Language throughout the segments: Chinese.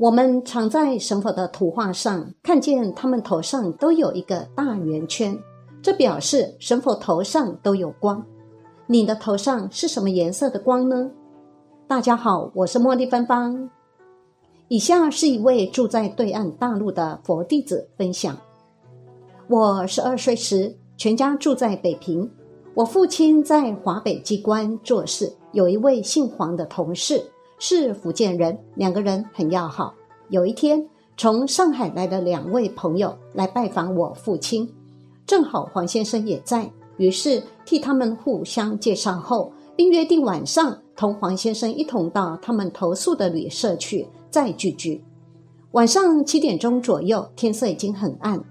我们常在神佛的图画上看见他们头上都有一个大圆圈，这表示神佛头上都有光。你的头上是什么颜色的光呢？大家好，我是茉莉芬芳。以下是一位住在对岸大陆的佛弟子分享：我十二岁时，全家住在北平。我父亲在华北机关做事，有一位姓黄的同事。是福建人，两个人很要好。有一天，从上海来的两位朋友来拜访我父亲，正好黄先生也在，于是替他们互相介绍后，并约定晚上同黄先生一同到他们投宿的旅社去再聚聚。晚上七点钟左右，天色已经很暗。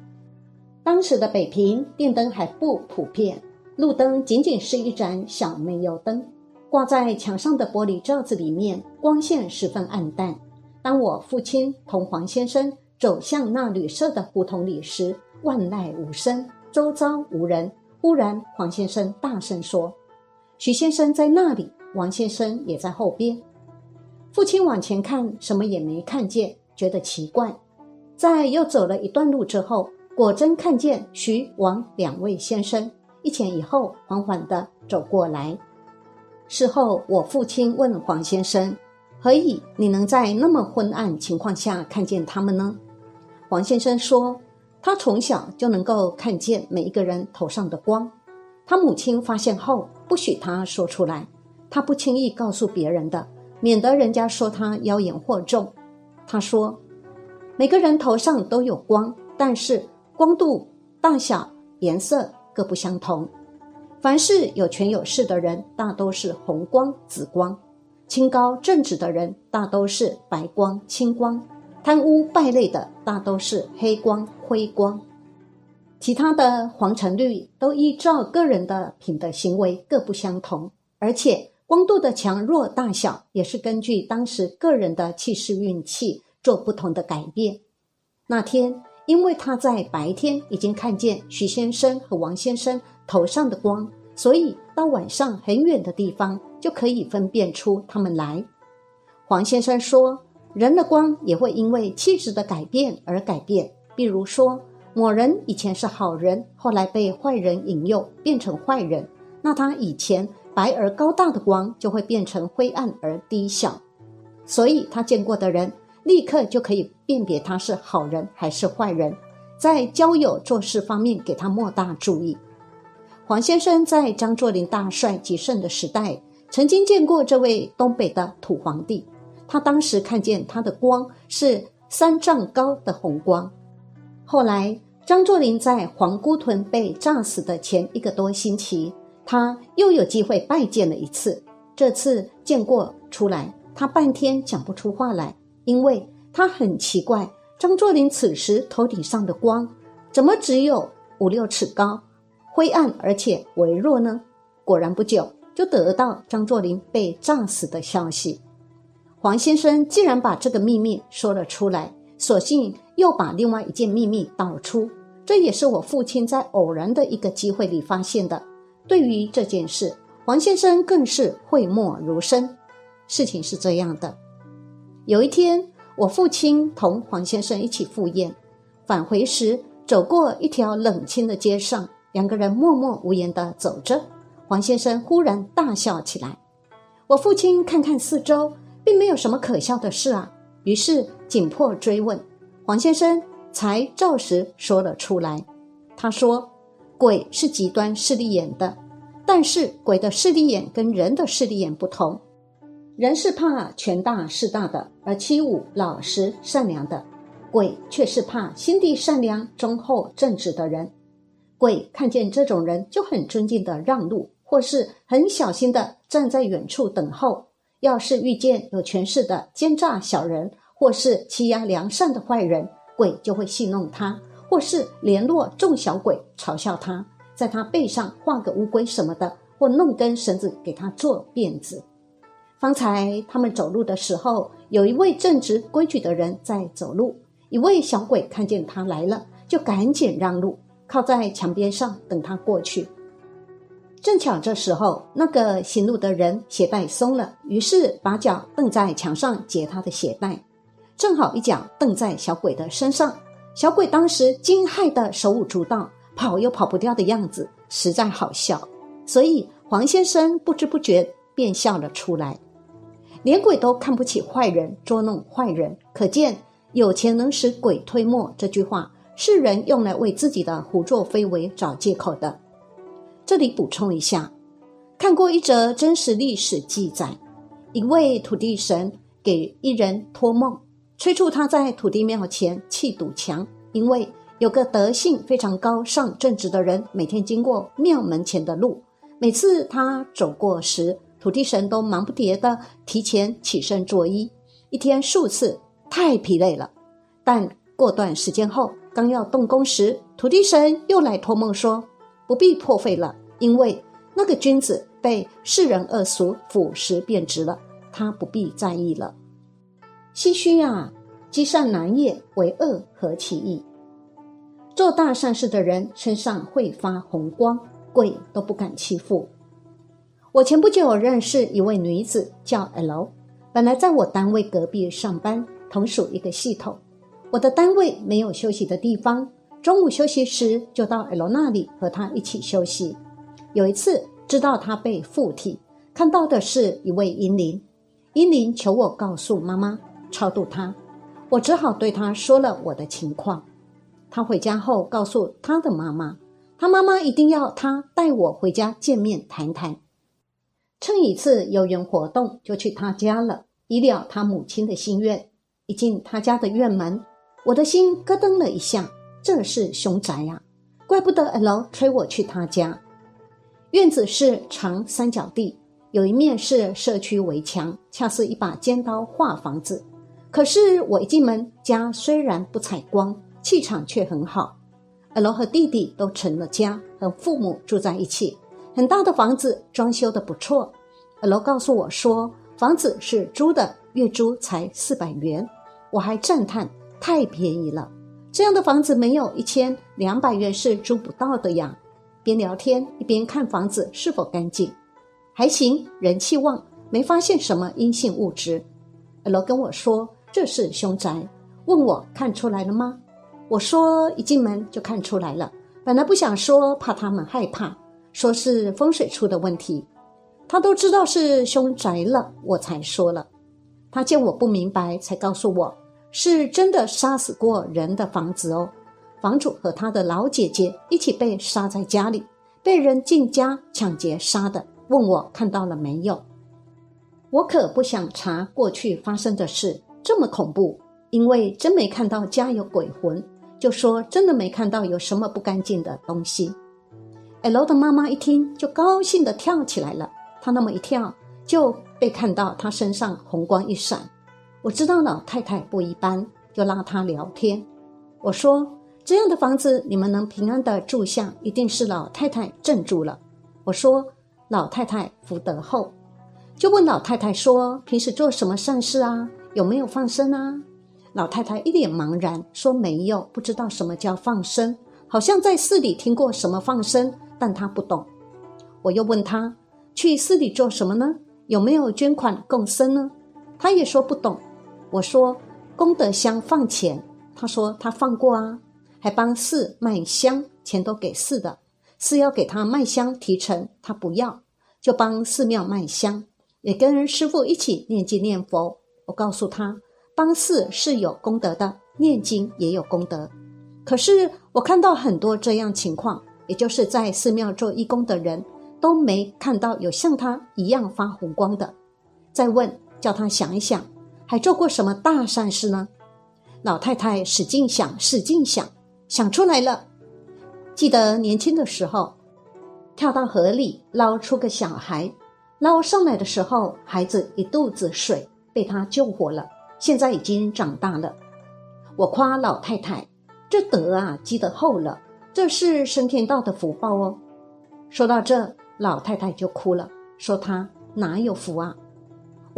当时的北平电灯还不普遍，路灯仅仅是一盏小煤油灯。挂在墙上的玻璃罩子里面，光线十分暗淡。当我父亲同黄先生走向那旅社的胡同里时，万籁无声，周遭无人。忽然，黄先生大声说：“徐先生在那里。”王先生也在后边。父亲往前看，什么也没看见，觉得奇怪。在又走了一段路之后，果真看见徐、王两位先生一前一后，缓缓地走过来。事后，我父亲问黄先生：“何以你能在那么昏暗情况下看见他们呢？”黄先生说：“他从小就能够看见每一个人头上的光。他母亲发现后，不许他说出来，他不轻易告诉别人的，免得人家说他妖言惑众。”他说：“每个人头上都有光，但是光度、大小、颜色各不相同。”凡是有权有势的人，大都是红光、紫光；清高正直的人，大都是白光、青光；贪污败类的，大都是黑光、灰光。其他的黄、橙、绿都依照个人的品德行为各不相同，而且光度的强弱、大小也是根据当时个人的气势、运气做不同的改变。那天，因为他在白天已经看见徐先生和王先生。头上的光，所以到晚上很远的地方就可以分辨出他们来。黄先生说，人的光也会因为气质的改变而改变。比如说，某人以前是好人，后来被坏人引诱变成坏人，那他以前白而高大的光就会变成灰暗而低小。所以他见过的人，立刻就可以辨别他是好人还是坏人。在交友做事方面，给他莫大注意。黄先生在张作霖大帅极盛的时代，曾经见过这位东北的土皇帝。他当时看见他的光是三丈高的红光。后来，张作霖在皇姑屯被炸死的前一个多星期，他又有机会拜见了一次。这次见过出来，他半天讲不出话来，因为他很奇怪，张作霖此时头顶上的光怎么只有五六尺高？灰暗而且微弱呢？果然不久就得到张作霖被炸死的消息。黄先生既然把这个秘密说了出来，索性又把另外一件秘密道出。这也是我父亲在偶然的一个机会里发现的。对于这件事，黄先生更是讳莫如深。事情是这样的：有一天，我父亲同黄先生一起赴宴，返回时走过一条冷清的街上。两个人默默无言地走着，黄先生忽然大笑起来。我父亲看看四周，并没有什么可笑的事啊，于是紧迫追问，黄先生才照实说了出来。他说：“鬼是极端势利眼的，但是鬼的势利眼跟人的势利眼不同。人是怕权大势大的，而欺侮老实善良的；鬼却是怕心地善良、忠厚正直的人。”鬼看见这种人，就很尊敬的让路，或是很小心的站在远处等候。要是遇见有权势的奸诈小人，或是欺压良善的坏人，鬼就会戏弄他；或是联络众小鬼嘲笑他，在他背上画个乌龟什么的，或弄根绳子给他做辫子。方才他们走路的时候，有一位正直规矩的人在走路，一位小鬼看见他来了，就赶紧让路，靠在墙边上等他过去。正巧这时候，那个行路的人鞋带松了，于是把脚蹬在墙上解他的鞋带，正好一脚蹬在小鬼的身上。小鬼当时惊骇的手舞足蹈，跑又跑不掉的样子，实在好笑。所以黄先生不知不觉便笑了出来。连鬼都看不起坏人，捉弄坏人，可见有钱能使鬼推磨这句话是人用来为自己的胡作非为找借口的。这里补充一下，看过一则真实历史记载，一位土地神给一人托梦，催促他在土地庙前砌堵墙，因为有个德性非常高尚、正直的人，每天经过庙门前的路，每次他走过时，土地神都忙不迭的提前起身作揖，一天数次，太疲累了。但过段时间后，刚要动工时，土地神又来托梦说。不必破费了，因为那个君子被世人恶俗腐蚀变质了，他不必在意了。唏嘘啊，积善难也，为恶何其易？做大善事的人身上会发红光，鬼都不敢欺负。我前不久认识一位女子，叫 L，本来在我单位隔壁上班，同属一个系统。我的单位没有休息的地方。中午休息时，就到 L 那里和他一起休息。有一次，知道他被附体，看到的是一位阴灵。阴灵求我告诉妈妈超度他，我只好对他说了我的情况。他回家后告诉他的妈妈，他妈妈一定要他带我回家见面谈谈。趁一次游园活动，就去他家了，以了他母亲的心愿。一进他家的院门，我的心咯噔了一下。这是凶宅呀，怪不得 L 催我去他家。院子是长三角地，有一面是社区围墙，恰似一把尖刀划房子。可是我一进门，家虽然不采光，气场却很好。L 和弟弟都成了家，和父母住在一起，很大的房子，装修的不错。L 告诉我说，房子是租的，月租才四百元，我还赞叹太便宜了。这样的房子没有一千两百元是租不到的呀。边聊天一边看房子是否干净，还行，人气旺，没发现什么阴性物质。老跟我说这是凶宅，问我看出来了吗？我说一进门就看出来了。本来不想说，怕他们害怕，说是风水出的问题。他都知道是凶宅了，我才说了。他见我不明白，才告诉我。是真的杀死过人的房子哦，房主和他的老姐姐一起被杀在家里，被人进家抢劫杀的。问我看到了没有？我可不想查过去发生的事，这么恐怖，因为真没看到家有鬼魂，就说真的没看到有什么不干净的东西。L 的妈妈一听就高兴的跳起来了，她那么一跳就被看到她身上红光一闪。我知道老太太不一般，就拉她聊天。我说：“这样的房子你们能平安的住下，一定是老太太镇住了。”我说：“老太太福德厚。”就问老太太说：“平时做什么善事啊？有没有放生啊？”老太太一脸茫然说：“没有，不知道什么叫放生，好像在寺里听过什么放生，但她不懂。”我又问她：“去寺里做什么呢？有没有捐款共生呢？”她也说不懂。我说功德箱放钱，他说他放过啊，还帮寺卖香，钱都给寺的，寺要给他卖香提成，他不要，就帮寺庙卖香，也跟师傅一起念经念佛。我告诉他，帮寺是有功德的，念经也有功德。可是我看到很多这样情况，也就是在寺庙做义工的人都没看到有像他一样发红光的。再问，叫他想一想。还做过什么大善事呢？老太太使劲想，使劲想，想出来了。记得年轻的时候，跳到河里捞出个小孩，捞上来的时候，孩子一肚子水，被他救活了。现在已经长大了。我夸老太太，这德啊积得厚了，这是升天道的福报哦。说到这，老太太就哭了，说她哪有福啊？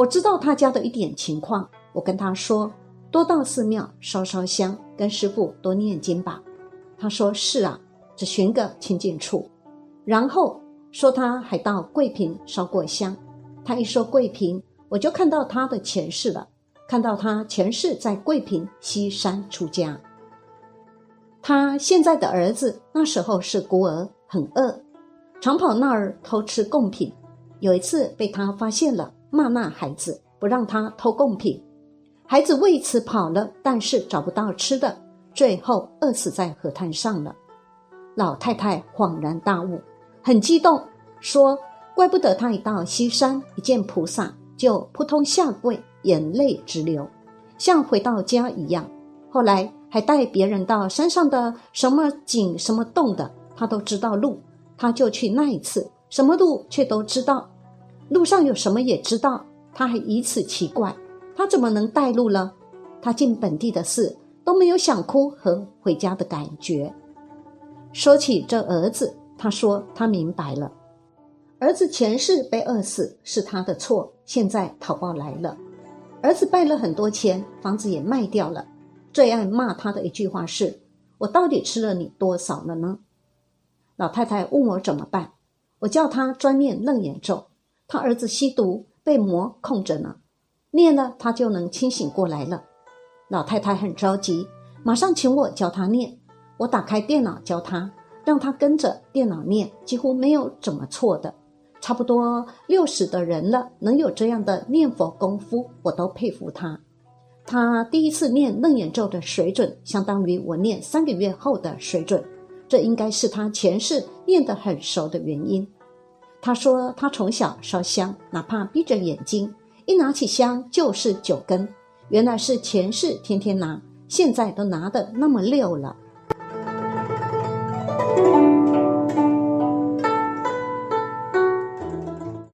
我知道他家的一点情况，我跟他说，多到寺庙烧烧香，跟师傅多念经吧。他说是啊，只寻个清净处。然后说他还到桂平烧过香。他一说桂平，我就看到他的前世了，看到他前世在桂平西山出家。他现在的儿子那时候是孤儿，很饿。常跑那儿偷吃贡品，有一次被他发现了，骂那孩子不让他偷贡品，孩子为此跑了，但是找不到吃的，最后饿死在河滩上了。老太太恍然大悟，很激动，说：“怪不得他一到西山一见菩萨就扑通下跪，眼泪直流，像回到家一样。后来还带别人到山上的什么井、什么洞的，他都知道路。”他就去那一次，什么路却都知道，路上有什么也知道。他还以此奇怪，他怎么能带路呢？他进本地的事都没有想哭和回家的感觉。说起这儿子，他说他明白了，儿子前世被饿死是他的错，现在讨报来了。儿子败了很多钱，房子也卖掉了。最爱骂他的一句话是：“我到底吃了你多少了呢？”老太太问我怎么办，我叫他专念楞严咒。他儿子吸毒被魔控着呢，念了他就能清醒过来了。老太太很着急，马上请我教他念。我打开电脑教他，让他跟着电脑念，几乎没有怎么错的。差不多六十的人了，能有这样的念佛功夫，我都佩服他。他第一次念楞严咒的水准，相当于我念三个月后的水准。这应该是他前世念得很熟的原因。他说他从小烧香，哪怕闭着眼睛，一拿起香就是九根。原来是前世天天拿，现在都拿得那么溜了，